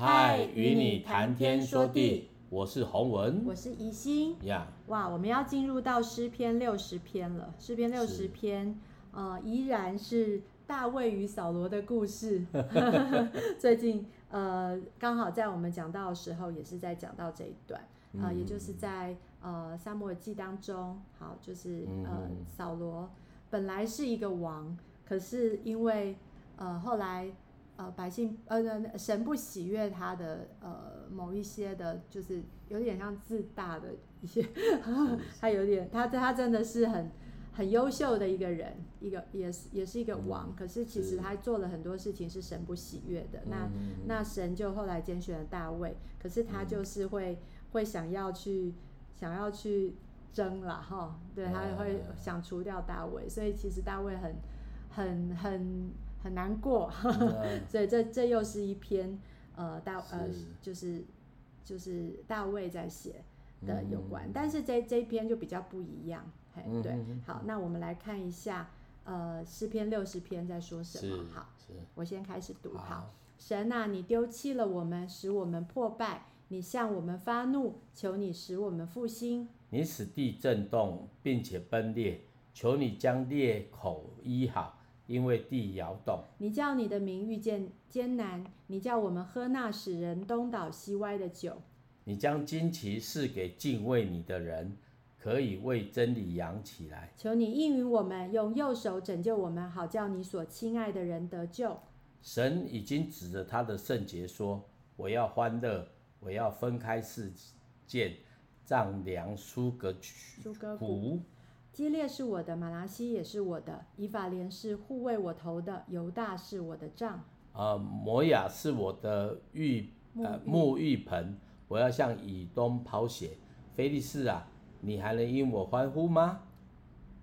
嗨，与你谈天说地，我是洪文，我是宜心呀。哇，我们要进入到诗篇六十篇了。诗篇六十篇，呃，依然是大卫与扫罗的故事。最近，呃，刚好在我们讲到的时候，也是在讲到这一段，啊、呃，也就是在呃撒母耳记当中，好，就是呃扫罗本来是一个王，可是因为呃后来。呃，百姓呃，神不喜悦他的呃某一些的，就是有点像自大的一些，他有点，他他真的是很很优秀的一个人，一个也是也是一个王，嗯、可是其实他做了很多事情是神不喜悦的。那、嗯、那神就后来拣选了大卫，可是他就是会、嗯、会想要去想要去争了哈，对，他会想除掉大卫，所以其实大卫很很很。很难过，所以这这又是一篇呃大呃就是就是大卫在写的有关，嗯、但是这这一篇就比较不一样，嘿，对，嗯、好，那我们来看一下呃诗篇六十篇在说什么，好，我先开始读，好，好，神啊，你丢弃了我们，使我们破败，你向我们发怒，求你使我们复兴，你使地震动，并且崩裂，求你将裂口医好。因为地摇动，你叫你的名遇见艰难，你叫我们喝那使人东倒西歪的酒。你将旌旗赐给敬畏你的人，可以为真理扬起来。求你应允我们，用右手拯救我们，好叫你所亲爱的人得救。神已经指着他的圣洁说：“我要欢乐，我要分开世界，丈量疏割谷。”基列是我的，马拉西也是我的，以法莲是护卫我头的，犹大是我的杖。呃，摩亚是我的浴呃沐浴盆，我要向以东抛血。菲利士啊，你还能因我欢呼吗？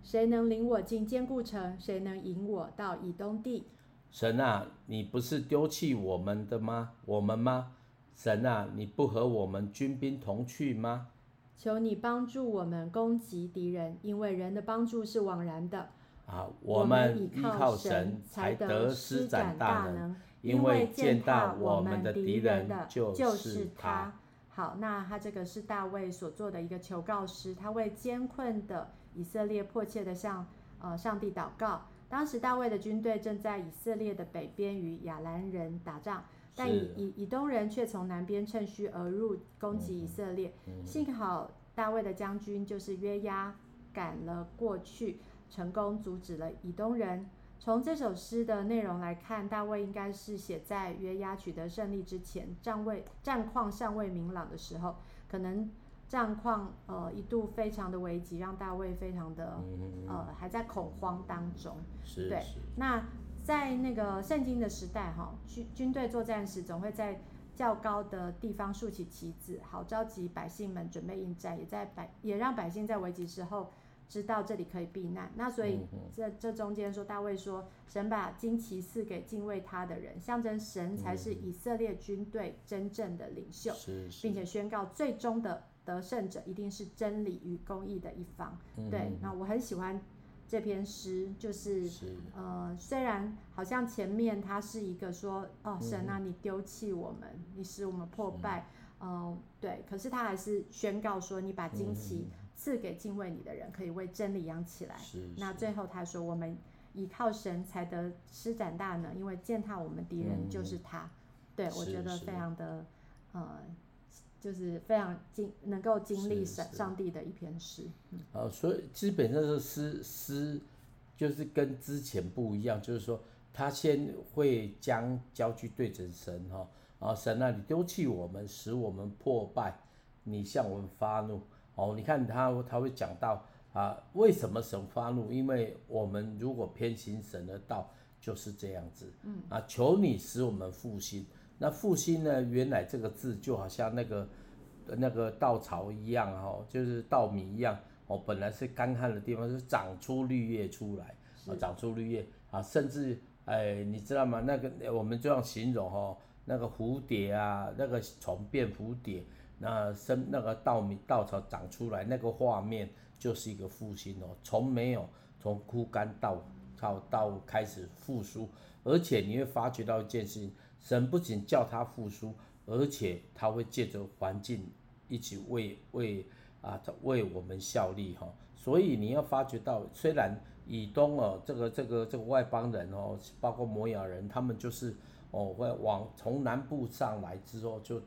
谁能领我进坚固城？谁能引我到以东地？神啊，你不是丢弃我们的吗？我们吗？神啊，你不和我们军兵同去吗？求你帮助我们攻击敌人，因为人的帮助是枉然的。啊，我们依靠神才得施展大能，因为践踏我们的敌人的就是他。好，那他这个是大卫所做的一个求告诗，他为艰困的以色列迫切地向呃上帝祷告。当时大卫的军队正在以色列的北边与亚兰人打仗。但以以以东人却从南边趁虚而入，攻击以色列。嗯嗯、幸好大卫的将军就是约押赶了过去，成功阻止了以东人。从这首诗的内容来看，大卫应该是写在约押取得胜利之前，战位战况尚未明朗的时候，可能战况呃一度非常的危急，让大卫非常的、嗯、呃还在恐慌当中。是对，那。在那个圣经的时代，哈军军队作战时总会在较高的地方竖起旗子，好召集百姓们准备应战，也在百也让百姓在危急时候知道这里可以避难。那所以这这中间说，大卫说，神把旌旗赐给敬畏他的人，象征神才是以色列军队真正的领袖，并且宣告最终的得胜者一定是真理与公义的一方。对，那我很喜欢。这篇诗就是，是呃，虽然好像前面他是一个说，哦，神啊，你丢弃我们，嗯、你使我们破败，嗯、呃，对，可是他还是宣告说，你把惊奇赐给敬畏你的人，可以为真理扬起来。那最后他说，我们倚靠神才得施展大能，因为践踏我们敌人就是他。嗯、对，我觉得非常的，呃。就是非常经能够经历神上帝的一篇诗，嗯，呃，所以基本上是诗诗，就是跟之前不一样，就是说他先会将焦距对准神哈，啊神啊，你丢弃我们，使我们破败，你向我们发怒，哦，你看他他会讲到啊，为什么神发怒？因为我们如果偏行神的道，就是这样子，嗯，啊，求你使我们复兴。那复兴呢？原来这个字就好像那个那个稻草一样哈，就是稻米一样哦。本来是干旱的地方，是长出绿叶出来，啊，长出绿叶啊，甚至哎，你知道吗？那个我们这样形容哈，那个蝴蝶啊，那个虫变蝴蝶，那生那个稻米稻草长出来，那个画面就是一个复兴哦。从没有从枯干到到到开始复苏，而且你会发觉到一件事情。神不仅叫他复苏，而且他会借着环境一起为为啊为我们效力哈。所以你要发觉到，虽然以东哦，这个这个这个外邦人哦，包括摩亚人，他们就是哦会往从南部上来之后，就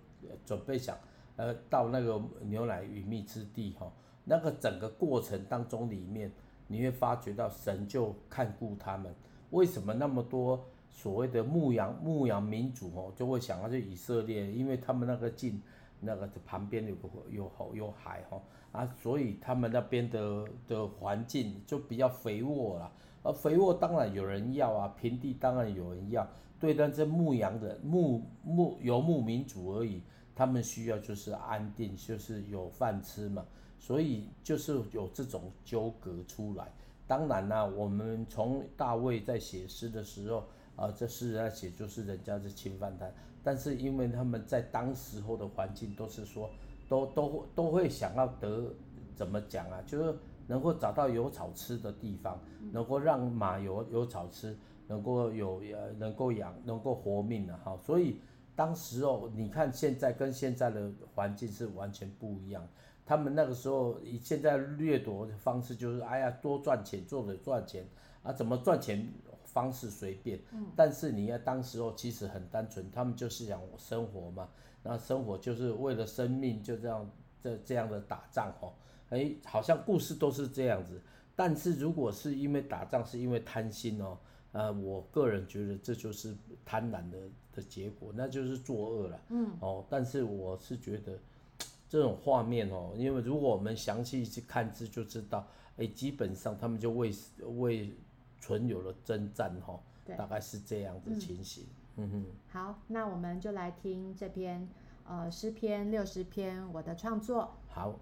准备想呃到那个牛奶与蜜之地哈。那个整个过程当中里面，你会发觉到神就看顾他们。为什么那么多所谓的牧羊牧羊民族哦，就会想要去以色列？因为他们那个近那个旁边有个有好有海哈啊，所以他们那边的的环境就比较肥沃了。而肥沃当然有人要啊，平地当然有人要。对但这牧羊的牧牧游牧民族而已，他们需要就是安定，就是有饭吃嘛。所以就是有这种纠葛出来。当然啦、我们从大卫在写诗的时候，啊、这诗在写就是人家是侵犯他，但是因为他们在当时候的环境都是说，都都都会想要得怎么讲啊，就是能够找到有草吃的地方，能够让马有有草吃，能够有呃能够养能够活命的、哈。所以当时哦你看现在跟现在的环境是完全不一样。他们那个时候以，现在掠夺的方式就是，哎呀，多赚钱，做的赚钱啊，怎么赚钱方式随便。嗯。但是你要当时候其实很单纯，他们就是想生活嘛，那生活就是为了生命，就这样这这样的打仗哦。哎，好像故事都是这样子。但是如果是因为打仗，是因为贪心哦，呃，我个人觉得这就是贪婪的的结果，那就是作恶了。嗯。哦，但是我是觉得。这种画面哦，因为如果我们详细去看字，就知道，哎，基本上他们就为为存有了征战哈，大概是这样子情形。嗯，嗯哼。好，那我们就来听这篇呃诗篇六十篇我的创作。好。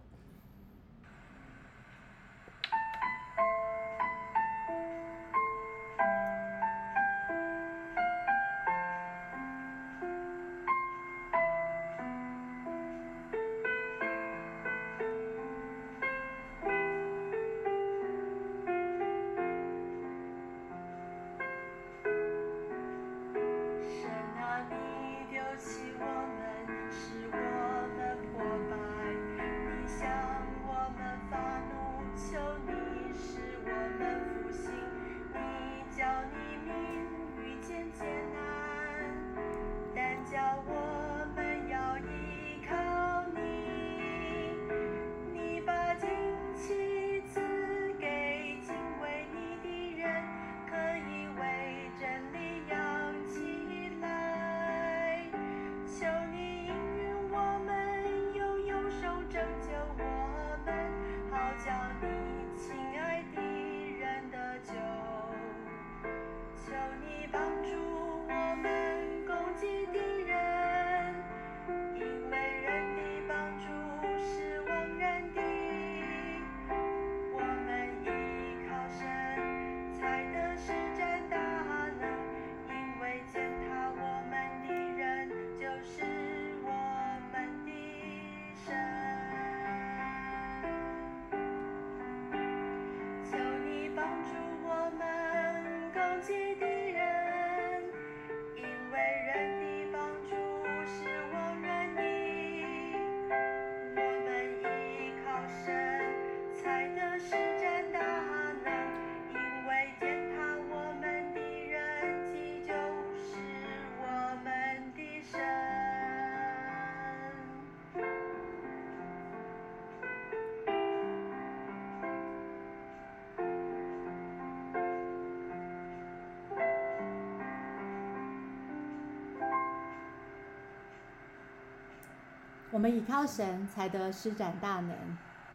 我们倚靠神才得施展大能，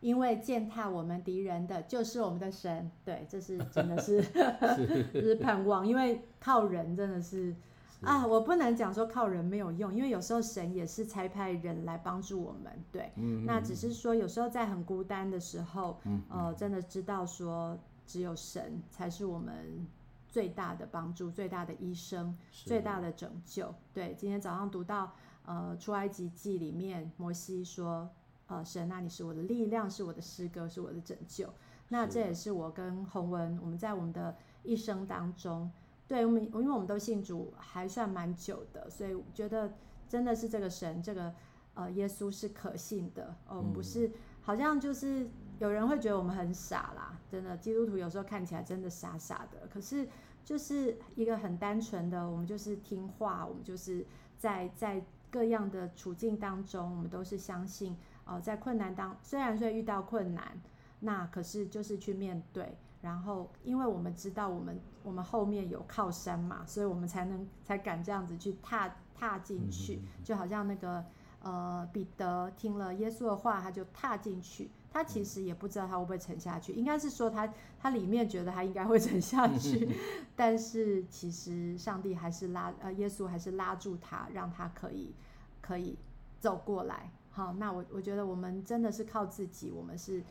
因为践踏我们敌人的就是我们的神。对，这是真的是，是是盼望。因为靠人真的是，是啊，我不能讲说靠人没有用，因为有时候神也是差派人来帮助我们。对，嗯嗯，那只是说有时候在很孤单的时候，呃，真的知道说只有神才是我们最大的帮助、最大的医生、最大的拯救。对，今天早上读到。呃，出埃及记里面，摩西说：“呃，神啊，你是我的力量，是我的诗歌，是我的拯救。”那这也是我跟洪文，我们在我们的一生当中，对我们，因为我们都信主还算蛮久的，所以觉得真的是这个神，这个呃耶稣是可信的，我们不是好像就是有人会觉得我们很傻啦，真的基督徒有时候看起来真的傻傻的，可是就是一个很单纯的，我们就是听话，我们就是在在各样的处境当中，我们都是相信，呃，在困难当虽然说遇到困难，那可是就是去面对。然后，因为我们知道我们我们后面有靠山嘛，所以我们才能才敢这样子去踏踏进去，就好像那个呃彼得听了耶稣的话，他就踏进去。他其实也不知道他会不会沉下去，应该是说他他里面觉得他应该会沉下 去，但是其实上帝还是拉呃耶稣还是拉住他，让他可以可以走过来。好，那我我觉得我们真的是靠自己，我们是。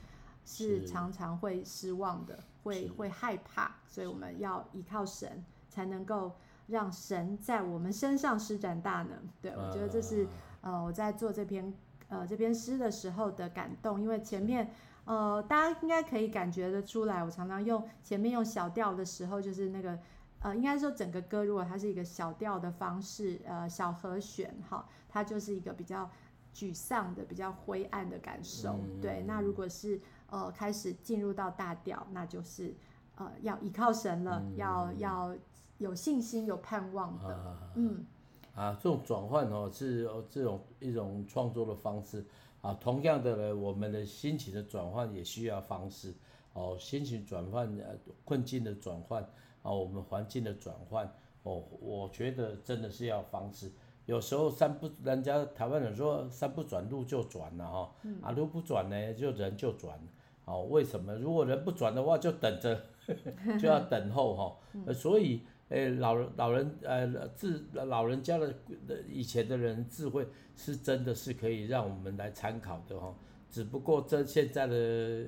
是常常会失望的，会会害怕，所以我们要依靠神，才能够让神在我们身上施展大能。对，我觉得这是呃我在做这篇呃这边诗的时候的感动，因为前面呃大家应该可以感觉得出来，我常常用前面用小调的时候，就是那个呃应该说整个歌如果它是一个小调的方式，呃小和弦哈，它就是一个比较沮丧的、比较灰暗的感受。对，那如果是呃，开始进入到大调，那就是呃，要依靠神了，嗯、要要有信心、有盼望的。啊、嗯，啊，这种转换哦，是这种一种创作的方式啊。同样的呢，我们的心情的转换也需要方式哦。心情转换、呃，困境的转换啊，我们环境的转换哦，我觉得真的是要方式。有时候山不，人家台湾人说山不转路就转了哈，嗯、啊，路不转呢，就人就转。哦，为什么？如果人不转的话，就等着，就要等候哈、哦。所以，诶，老人老人呃智老人家的以前的人智慧是真的是可以让我们来参考的哈、哦。只不过这现在的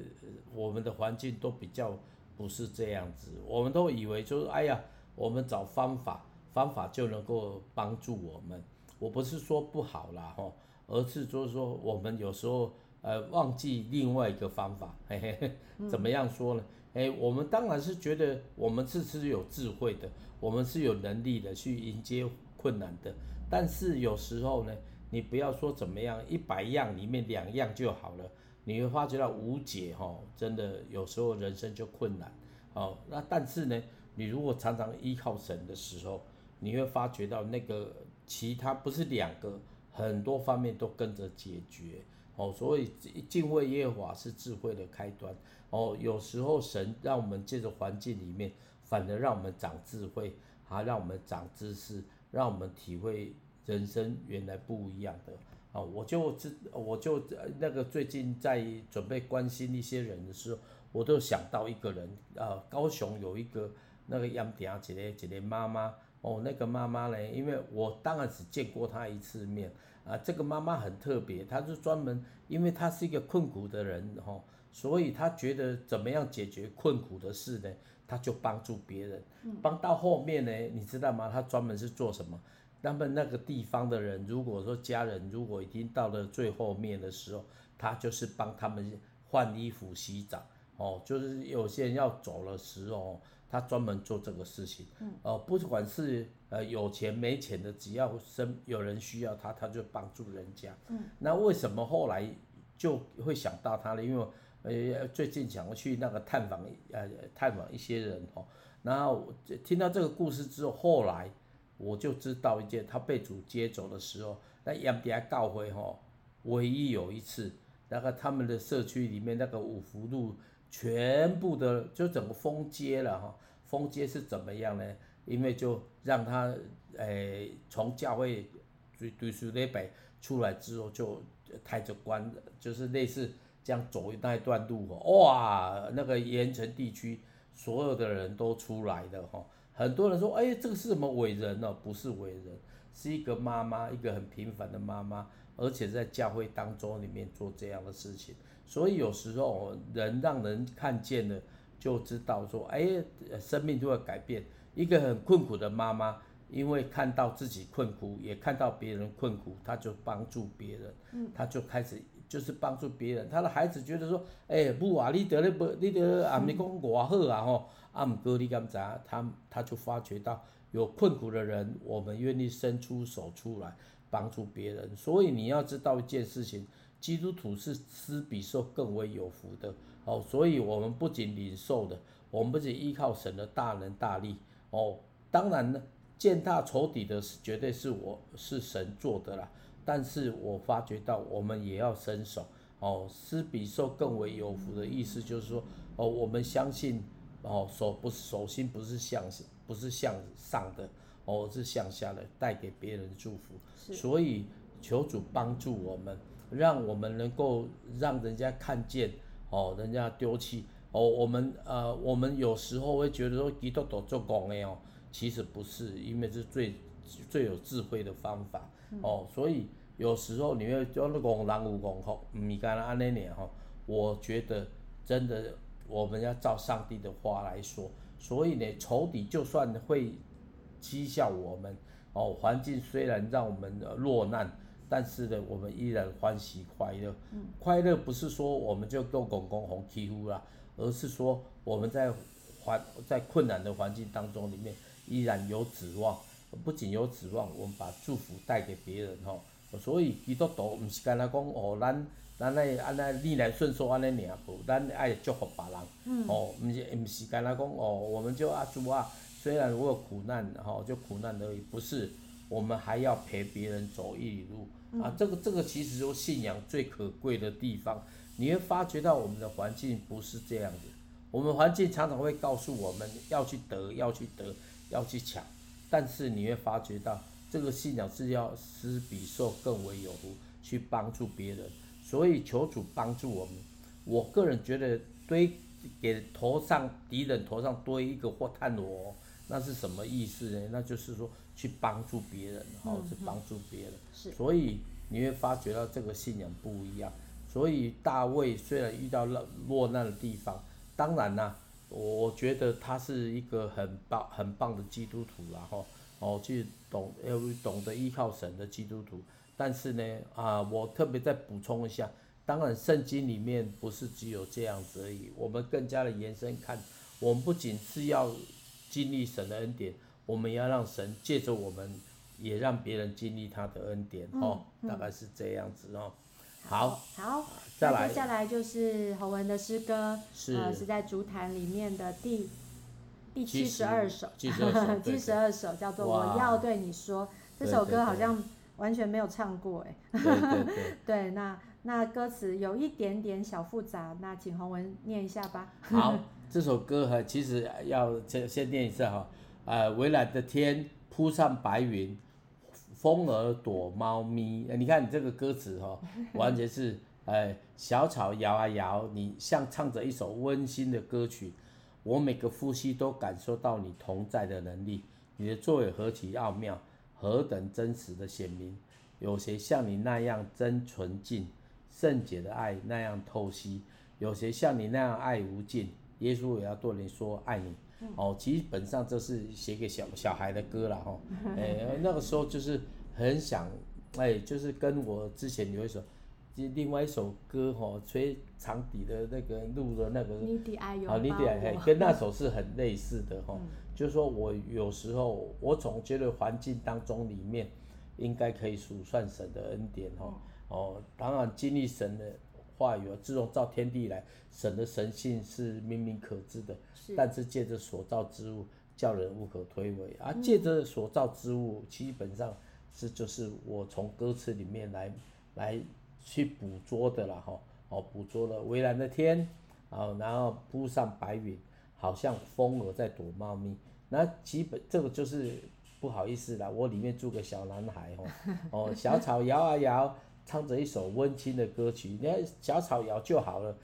我们的环境都比较不是这样子，我们都以为就是哎呀，我们找方法，方法就能够帮助我们。我不是说不好啦哈、哦，而是就是说我们有时候。呃，忘记另外一个方法，嘿嘿嘿，怎么样说呢？哎，我们当然是觉得我们是是有智慧的，我们是有能力的去迎接困难的。但是有时候呢，你不要说怎么样，一百样里面两样就好了，你会发觉到无解哈，真的有时候人生就困难。哦，那但是呢，你如果常常依靠神的时候，你会发觉到那个其他不是两个，很多方面都跟着解决。哦，所以敬畏耶和华是智慧的开端。哦，有时候神让我们借着环境里面，反而让我们长智慧，啊让我们长知识，让我们体会人生原来不一样的。啊，我就知，我就那个最近在准备关心一些人的时候，我都想到一个人。呃，高雄有一个那个杨迪啊姐姐姐姐妈妈。哦，那个妈妈呢，因为我当然只见过她一次面。啊，这个妈妈很特别，她是专门，因为她是一个困苦的人哈，所以他觉得怎么样解决困苦的事呢？他就帮助别人，帮到后面呢，你知道吗？他专门是做什么？那么那个地方的人，如果说家人如果已经到了最后面的时候，他就是帮他们换衣服、洗澡，哦，就是有些人要走的时候。他专门做这个事情，呃，不管是呃有钱没钱的，只要生有人需要他，他就帮助人家。嗯，那为什么后来就会想到他呢？因为呃最近想要去那个探访呃探访一些人哦，然后听到这个故事之后，后来我就知道一件，他被主接走的时候，那盐埕教会哈，唯一有一次，那个他们的社区里面那个五福路。全部的就整个封街了哈，封街是怎么样呢？因为就让他诶从教会对对书那边出来之后，就抬着棺，就是类似这样走那一段路，哇，那个盐城地区所有的人都出来的哈，很多人说，哎，这个是什么伟人呢？不是伟人，是一个妈妈，一个很平凡的妈妈，而且在教会当中里面做这样的事情。所以有时候人让人看见了，就知道说，哎，生命就会改变。一个很困苦的妈妈，因为看到自己困苦，也看到别人困苦，她就帮助别人。嗯，她就开始就是帮助别人。他的孩子觉得说，哎，母啊，你得了不？你得啊，你讲我好啊吼，啊，唔哥你敢知？他他就发觉到有困苦的人，我们愿意伸出手出来。帮助别人。所以你要知道一件事情，基督徒是施比受更为有福的哦。所以我们不仅领受的，我们不仅依靠神的大能大力哦。当然呢，践踏仇敌的是绝对是我是神做的啦。但是我发觉到我们也要伸手。哦，施比受更为有福的意思就是说哦，我们相信哦，手不是手心不是向不是向上的。哦，是向下的，带给别人祝福，所以求主帮助我们，让我们能够让人家看见，哦，人家丢弃，哦，我们呃，我们有时候会觉得说基督徒做工的哦，其实不是，因为是最最有智慧的方法，哦，所以有时候你会说那个人有功吼，唔是干那安尼念吼，我觉得真的我们要照上帝的话来说，所以呢，仇敌就算会。讥笑我们哦，环境虽然让我们落难，但是呢，我们依然欢喜快乐。嗯、快乐不是说我们就够公公红欺负啦，而是说我们在环在困难的环境当中里面依然有指望。不仅有指望，我们把祝福带给别人哈。所以基督徒不是干那讲哦，咱咱那安那逆来顺受安尼尔，不，咱爱祝福别人。嗯、哦，不是不是干那讲哦，我们就啊主啊。虽然我有苦难，哈，就苦难而已，不是，我们还要陪别人走一里路，嗯、啊，这个这个其实就信仰最可贵的地方。你会发觉到我们的环境不是这样子，我们环境常常会告诉我们要去得，要去得，要去抢，但是你会发觉到这个信仰是要施比受更为有福，去帮助别人。所以求主帮助我们。我个人觉得堆给头上敌人头上堆一个或炭炉。那是什么意思呢？那就是说去帮助别人，哦，去帮助别人。是。所以你会发觉到这个信仰不一样。所以大卫虽然遇到了落难的地方，当然啦，我觉得他是一个很棒、很棒的基督徒，然后哦，去懂要懂得依靠神的基督徒。但是呢，啊，我特别再补充一下，当然圣经里面不是只有这样子而已，我们更加的延伸看，我们不仅是要。经历神的恩典，我们要让神借着我们，也让别人经历他的恩典哦，嗯嗯、大概是这样子哦。好，好，再来，接下来就是洪文的诗歌，是呃，是在竹坛里面的第第七十二首，七十二首，七十二首 叫做我要对你说。这首歌好像完全没有唱过哎。对对对。对，那那歌词有一点点小复杂，那请洪文念一下吧。好。这首歌哈，其实要先先念一下哈，呃，蔚蓝的天铺上白云，风儿躲猫咪。你看你这个歌词哈，完全是，呃，小草摇啊摇，你像唱着一首温馨的歌曲。我每个呼吸都感受到你同在的能力，你的作为何其奥妙，何等真实的显明。有谁像你那样真纯净，圣洁的爱那样透析？有谁像你那样爱无尽？耶稣也要对你说爱你，哦，基本上这是写给小小孩的歌了哈，哎，那个时候就是很想，哎，就是跟我之前有一首，另外一首歌哈，吹长笛的那个录的那个，你的爱有，好，你的爱，跟那首是很类似的哈，就是说我有时候我总觉得环境当中里面应该可以数算神的恩典哈，哦，当然经历神的。话语自从造天地来，神的神性是明明可知的，是但是借着所造之物，叫人无可推诿。而借着所造之物，基本上是就是我从歌词里面来来去捕捉的了哈。哦，捕捉了蔚蓝的天，啊，然后铺上白云，好像风儿在躲猫咪。那基本这个就是不好意思啦，我里面住个小男孩哦，哦，小草摇啊摇。唱着一首温馨的歌曲，你看小草摇就好了，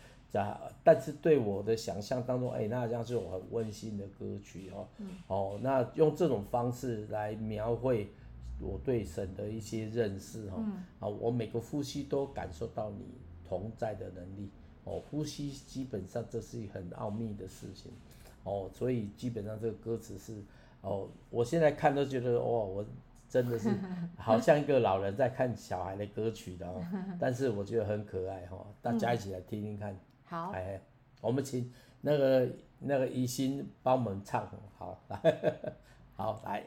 但是对我的想象当中，哎，那好像是我很温馨的歌曲哦。嗯、哦，那用这种方式来描绘我对神的一些认识哈。嗯、啊，我每个呼吸都感受到你同在的能力。哦，呼吸基本上这是一很奥秘的事情。哦，所以基本上这个歌词是，哦，我现在看都觉得，哇，我。真的是 好像一个老人在看小孩的歌曲的哦，但是我觉得很可爱哈，大家一起来听听看。好，哎，我们请那个那个怡心帮我们唱，好来，好来。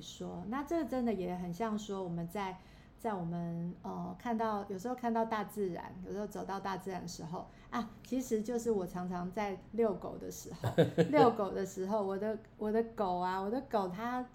说。那这真的也很像说我们在在我们呃看到有时候看到大自然，有时候走到大自然的时候啊，其实就是我常常在遛狗的时候，遛狗的时候，我的我的狗啊，我的狗它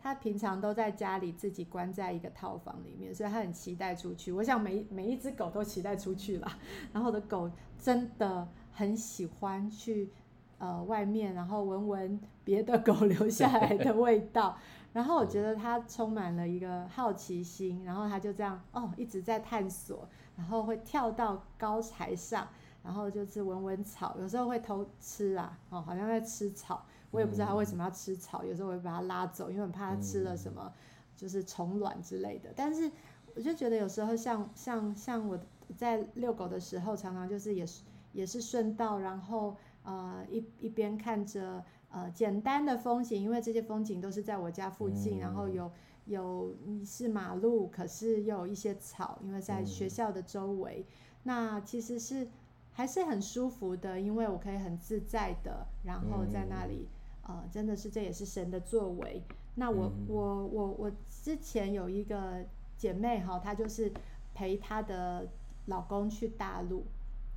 它平常都在家里自己关在一个套房里面，所以它很期待出去。我想每每一只狗都期待出去啦。然后我的狗真的很喜欢去。呃，外面然后闻闻别的狗 留下来的味道，然后我觉得它充满了一个好奇心，然后它就这样哦一直在探索，然后会跳到高台上，然后就是闻闻草，有时候会偷吃啊，哦好像在吃草，我也不知道它为什么要吃草，有时候我会把它拉走，因为很怕它吃了什么就是虫卵之类的，但是我就觉得有时候像像像我在遛狗的时候，常常就是也是也是顺道，然后。呃，一一边看着呃简单的风景，因为这些风景都是在我家附近，嗯、然后有有是马路，可是又有一些草，因为在学校的周围，嗯、那其实是还是很舒服的，因为我可以很自在的，然后在那里，嗯、呃，真的是这也是神的作为。那我、嗯、我我我之前有一个姐妹哈，她就是陪她的老公去大陆。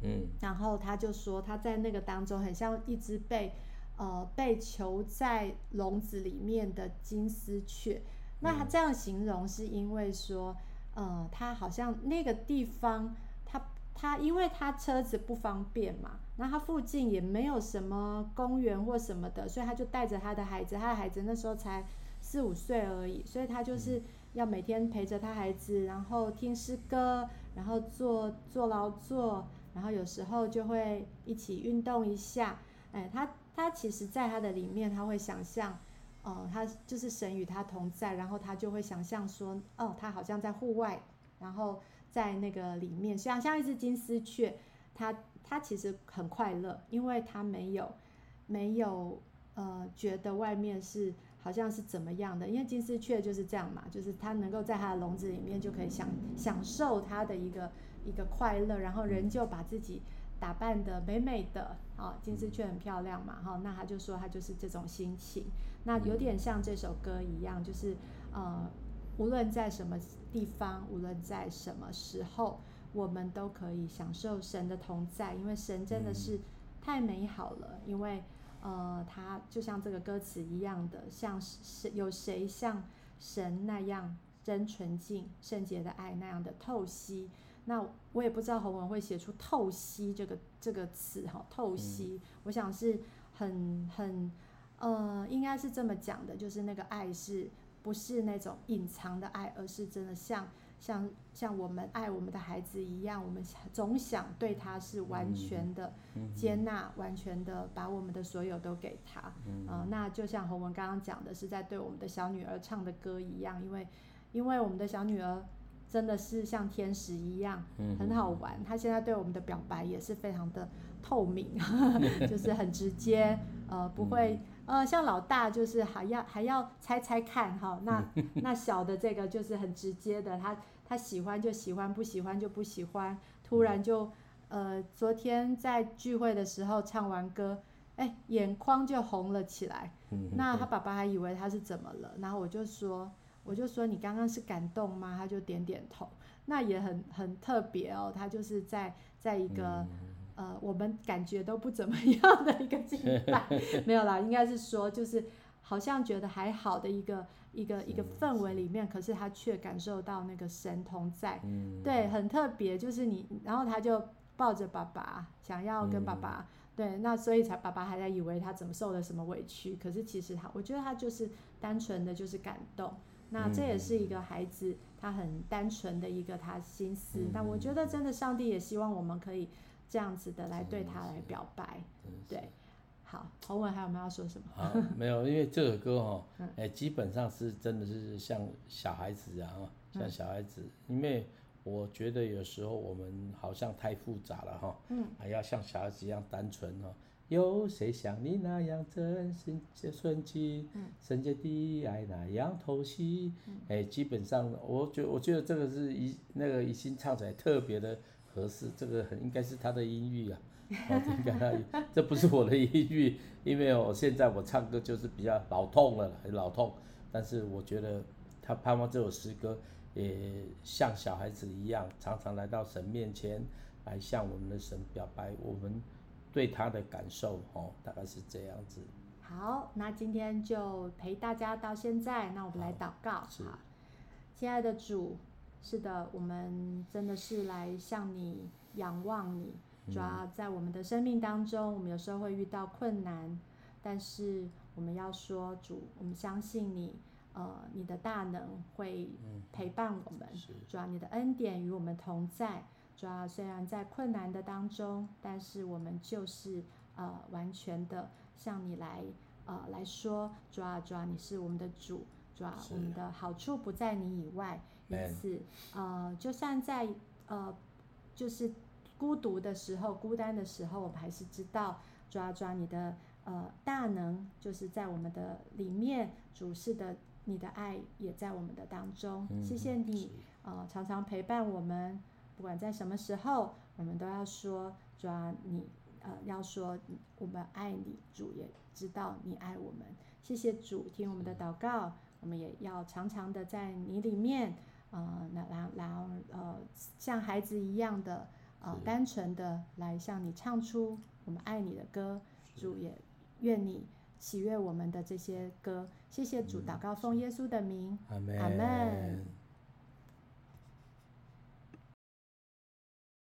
嗯，然后他就说他在那个当中很像一只被，呃，被囚在笼子里面的金丝雀。那他这样形容是因为说，呃，他好像那个地方，他他因为他车子不方便嘛，那他附近也没有什么公园或什么的，所以他就带着他的孩子，他的孩子那时候才四五岁而已，所以他就是要每天陪着他孩子，然后听诗歌，然后做做劳作。然后有时候就会一起运动一下，哎，他他其实在他的里面，他会想象，哦，他就是神与他同在，然后他就会想象说，哦，他好像在户外，然后在那个里面，像像一只金丝雀，他他其实很快乐，因为他没有没有呃觉得外面是好像是怎么样的，因为金丝雀就是这样嘛，就是他能够在他的笼子里面就可以享享受他的一个。一个快乐，然后人就把自己打扮得美美的，啊，金丝雀很漂亮嘛，哈，那他就说他就是这种心情，那有点像这首歌一样，就是呃，无论在什么地方，无论在什么时候，我们都可以享受神的同在，因为神真的是太美好了，因为呃，他就像这个歌词一样的，像是有谁像神那样真纯净、圣洁的爱那样的透析。那我也不知道洪文会写出“透析”这个这个词哈，“透析”，我想是很很呃，应该是这么讲的，就是那个爱是不是那种隐藏的爱，而是真的像像像我们爱我们的孩子一样，我们总想对他是完全的接纳，完全的把我们的所有都给他啊、呃。那就像洪文刚刚讲的，是在对我们的小女儿唱的歌一样，因为因为我们的小女儿。真的是像天使一样，很好玩。他现在对我们的表白也是非常的透明，就是很直接，呃，不会，呃，像老大就是还要还要猜猜看哈。那 那小的这个就是很直接的，他他喜欢就喜欢，不喜欢就不喜欢。突然就，呃，昨天在聚会的时候唱完歌，哎，眼眶就红了起来。那他爸爸还以为他是怎么了，然后我就说。我就说，你刚刚是感动吗？他就点点头，那也很很特别哦。他就是在在一个、嗯、呃，我们感觉都不怎么样的一个敬拜，没有啦，应该是说就是好像觉得还好的一个一个一个氛围里面，可是他却感受到那个神同在，嗯、对，很特别。就是你，然后他就抱着爸爸，想要跟爸爸，嗯、对，那所以才爸爸还在以为他怎么受了什么委屈，可是其实他，我觉得他就是单纯的就是感动。那这也是一个孩子，他很单纯的一个他心思。嗯、那我觉得真的，上帝也希望我们可以这样子的来对他来表白。对，好，洪文还有没有要说什么？好，没有，因为这首歌哈，哎，基本上是真的是像小孩子啊，像小孩子。嗯、因为我觉得有时候我们好像太复杂了哈，嗯，还要像小孩子一样单纯哈。有谁像你那样真心纯净，圣洁的爱那样透析？哎、基本上，我觉我觉得这个是一那个一心唱起来特别的合适，这个很应该是他的音域啊，哦，应该他，这不是我的音域，因为我现在我唱歌就是比较老痛了，老痛，但是我觉得他盼望这首诗歌也像小孩子一样，常常来到神面前，来向我们的神表白我们对他的感受，哦，大概是这样子。好，那今天就陪大家到现在，那我们来祷告。是。亲爱的主，是的，我们真的是来向你仰望你。主要在我们的生命当中，我们有时候会遇到困难，但是我们要说主，我们相信你，呃，你的大能会陪伴我们。主要你的恩典与我们同在。主要虽然在困难的当中，但是我们就是呃完全的向你来呃来说，主要主要你是我们的主。主要我们的好处不在你以外，因此，呃，就算在呃，就是孤独的时候、孤单的时候，我们还是知道抓抓你的呃大能，就是在我们的里面，主是的，你的爱也在我们的当中。嗯、谢谢你，呃，常常陪伴我们，不管在什么时候，我们都要说抓你，呃，要说我们爱你，主也知道你爱我们。谢谢主，听我们的祷告。我们也要常常的在你里面，呃，那然然后呃，像孩子一样的呃，单纯的来向你唱出我们爱你的歌。主也愿你喜悦我们的这些歌。谢谢主，祷告奉耶稣的名，阿门。